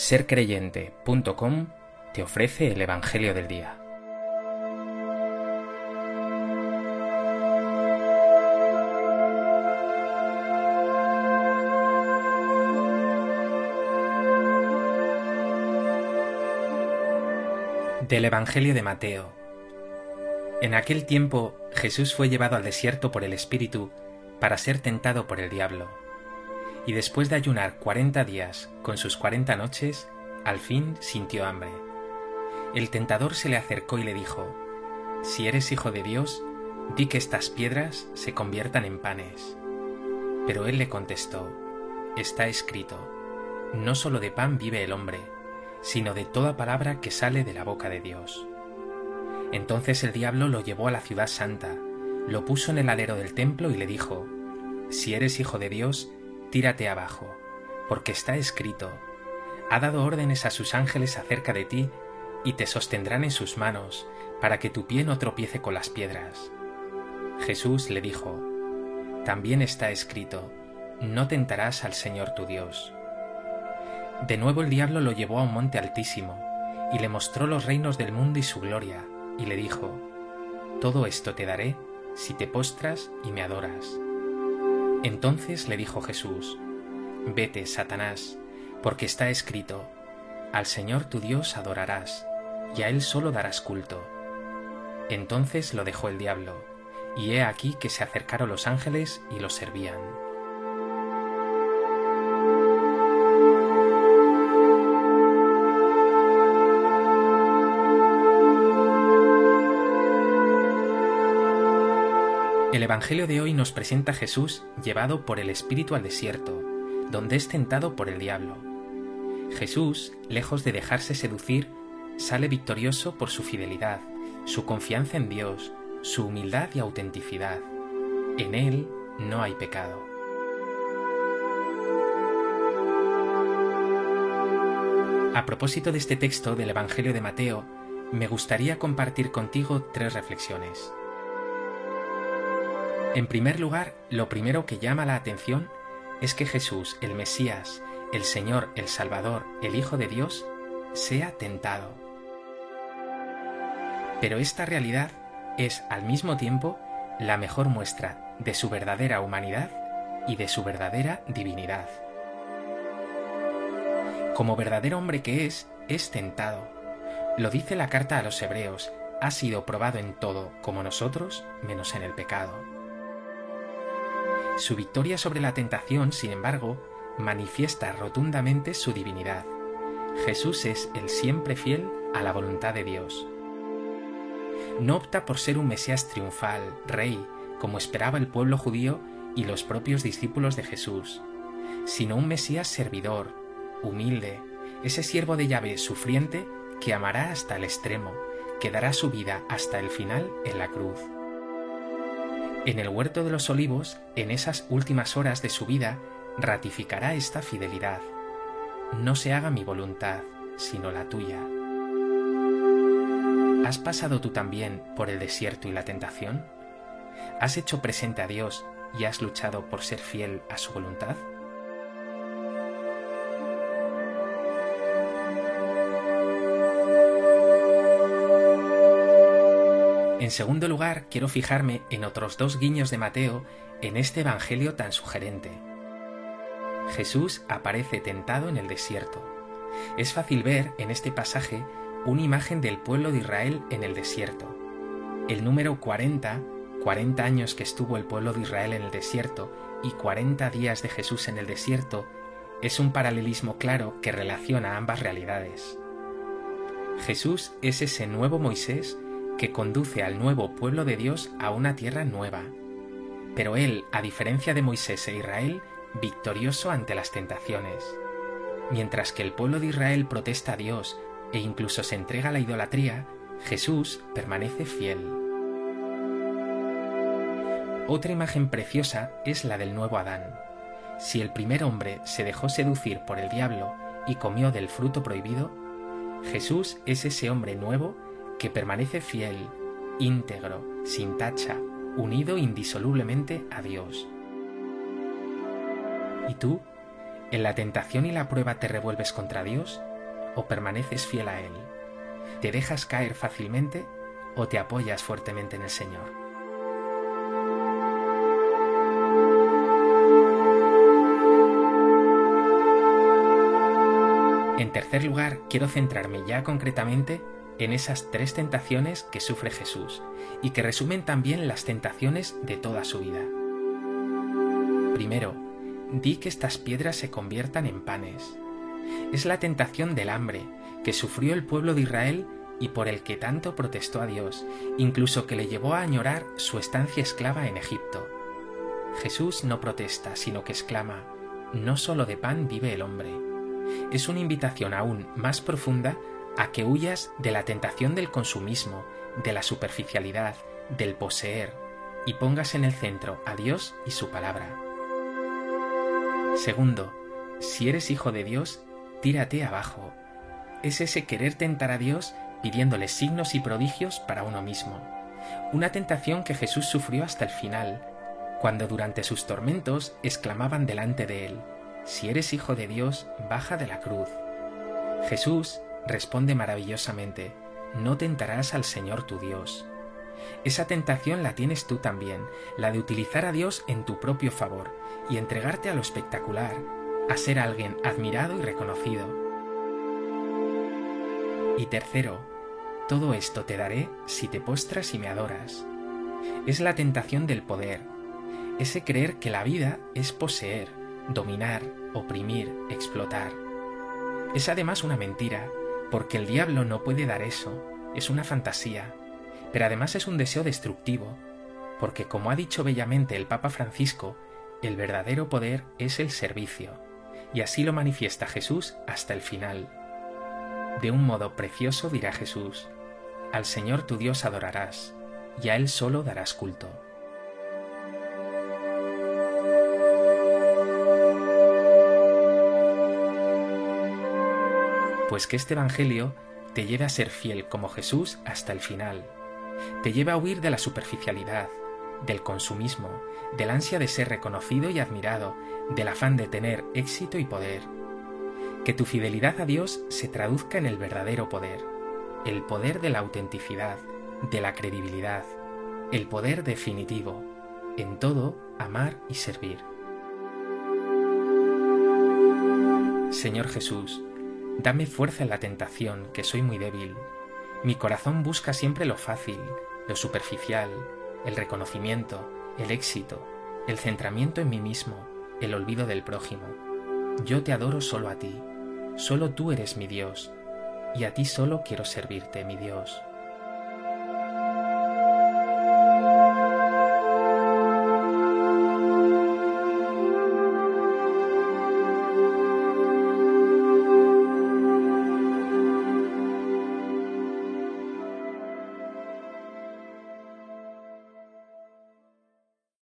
sercreyente.com te ofrece el Evangelio del Día. Del Evangelio de Mateo. En aquel tiempo Jesús fue llevado al desierto por el Espíritu para ser tentado por el diablo y después de ayunar cuarenta días con sus cuarenta noches, al fin sintió hambre. El tentador se le acercó y le dijo, Si eres hijo de Dios, di que estas piedras se conviertan en panes. Pero él le contestó, Está escrito, no solo de pan vive el hombre, sino de toda palabra que sale de la boca de Dios. Entonces el diablo lo llevó a la ciudad santa, lo puso en el alero del templo y le dijo, Si eres hijo de Dios, tírate abajo, porque está escrito, ha dado órdenes a sus ángeles acerca de ti, y te sostendrán en sus manos, para que tu pie no tropiece con las piedras. Jesús le dijo, también está escrito, no tentarás al Señor tu Dios. De nuevo el diablo lo llevó a un monte altísimo, y le mostró los reinos del mundo y su gloria, y le dijo, Todo esto te daré si te postras y me adoras. Entonces le dijo Jesús, Vete, Satanás, porque está escrito, Al Señor tu Dios adorarás, y a Él solo darás culto. Entonces lo dejó el diablo, y he aquí que se acercaron los ángeles y lo servían. El Evangelio de hoy nos presenta a Jesús llevado por el Espíritu al desierto, donde es tentado por el diablo. Jesús, lejos de dejarse seducir, sale victorioso por su fidelidad, su confianza en Dios, su humildad y autenticidad. En Él no hay pecado. A propósito de este texto del Evangelio de Mateo, me gustaría compartir contigo tres reflexiones. En primer lugar, lo primero que llama la atención es que Jesús, el Mesías, el Señor, el Salvador, el Hijo de Dios, sea tentado. Pero esta realidad es al mismo tiempo la mejor muestra de su verdadera humanidad y de su verdadera divinidad. Como verdadero hombre que es, es tentado. Lo dice la carta a los hebreos, ha sido probado en todo, como nosotros, menos en el pecado. Su victoria sobre la tentación, sin embargo, manifiesta rotundamente su divinidad. Jesús es el siempre fiel a la voluntad de Dios. No opta por ser un Mesías triunfal, rey, como esperaba el pueblo judío y los propios discípulos de Jesús, sino un Mesías servidor, humilde, ese siervo de llave sufriente que amará hasta el extremo, que dará su vida hasta el final en la cruz. En el huerto de los olivos, en esas últimas horas de su vida, ratificará esta fidelidad. No se haga mi voluntad, sino la tuya. ¿Has pasado tú también por el desierto y la tentación? ¿Has hecho presente a Dios y has luchado por ser fiel a su voluntad? En segundo lugar, quiero fijarme en otros dos guiños de Mateo en este Evangelio tan sugerente. Jesús aparece tentado en el desierto. Es fácil ver en este pasaje una imagen del pueblo de Israel en el desierto. El número 40, 40 años que estuvo el pueblo de Israel en el desierto y 40 días de Jesús en el desierto, es un paralelismo claro que relaciona ambas realidades. Jesús es ese nuevo Moisés que conduce al nuevo pueblo de Dios a una tierra nueva. Pero él, a diferencia de Moisés e Israel, victorioso ante las tentaciones. Mientras que el pueblo de Israel protesta a Dios e incluso se entrega a la idolatría, Jesús permanece fiel. Otra imagen preciosa es la del nuevo Adán. Si el primer hombre se dejó seducir por el diablo y comió del fruto prohibido, Jesús es ese hombre nuevo que permanece fiel, íntegro, sin tacha, unido indisolublemente a Dios. ¿Y tú? ¿En la tentación y la prueba te revuelves contra Dios? o permaneces fiel a Él? ¿Te dejas caer fácilmente o te apoyas fuertemente en el Señor? En tercer lugar, quiero centrarme ya concretamente en esas tres tentaciones que sufre Jesús y que resumen también las tentaciones de toda su vida. Primero, di que estas piedras se conviertan en panes. Es la tentación del hambre que sufrió el pueblo de Israel y por el que tanto protestó a Dios, incluso que le llevó a añorar su estancia esclava en Egipto. Jesús no protesta, sino que exclama, no solo de pan vive el hombre. Es una invitación aún más profunda a que huyas de la tentación del consumismo, de la superficialidad, del poseer, y pongas en el centro a Dios y su palabra. Segundo, si eres hijo de Dios, tírate abajo. Es ese querer tentar a Dios pidiéndole signos y prodigios para uno mismo. Una tentación que Jesús sufrió hasta el final, cuando durante sus tormentos exclamaban delante de él, Si eres hijo de Dios, baja de la cruz. Jesús responde maravillosamente, No tentarás al Señor tu Dios. Esa tentación la tienes tú también, la de utilizar a Dios en tu propio favor y entregarte a lo espectacular, a ser alguien admirado y reconocido. Y tercero, todo esto te daré si te postras y me adoras. Es la tentación del poder, ese creer que la vida es poseer, dominar, oprimir, explotar. Es además una mentira, porque el diablo no puede dar eso, es una fantasía, pero además es un deseo destructivo, porque como ha dicho bellamente el Papa Francisco, el verdadero poder es el servicio, y así lo manifiesta Jesús hasta el final. De un modo precioso dirá Jesús, Al Señor tu Dios adorarás, y a Él solo darás culto. Pues que este Evangelio te lleve a ser fiel como Jesús hasta el final, te lleve a huir de la superficialidad, del consumismo, del ansia de ser reconocido y admirado, del afán de tener éxito y poder. Que tu fidelidad a Dios se traduzca en el verdadero poder, el poder de la autenticidad, de la credibilidad, el poder definitivo, en todo amar y servir. Señor Jesús, dame fuerza en la tentación, que soy muy débil. Mi corazón busca siempre lo fácil, lo superficial, el reconocimiento, el éxito, el centramiento en mí mismo, el olvido del prójimo. Yo te adoro solo a ti, solo tú eres mi Dios, y a ti solo quiero servirte, mi Dios.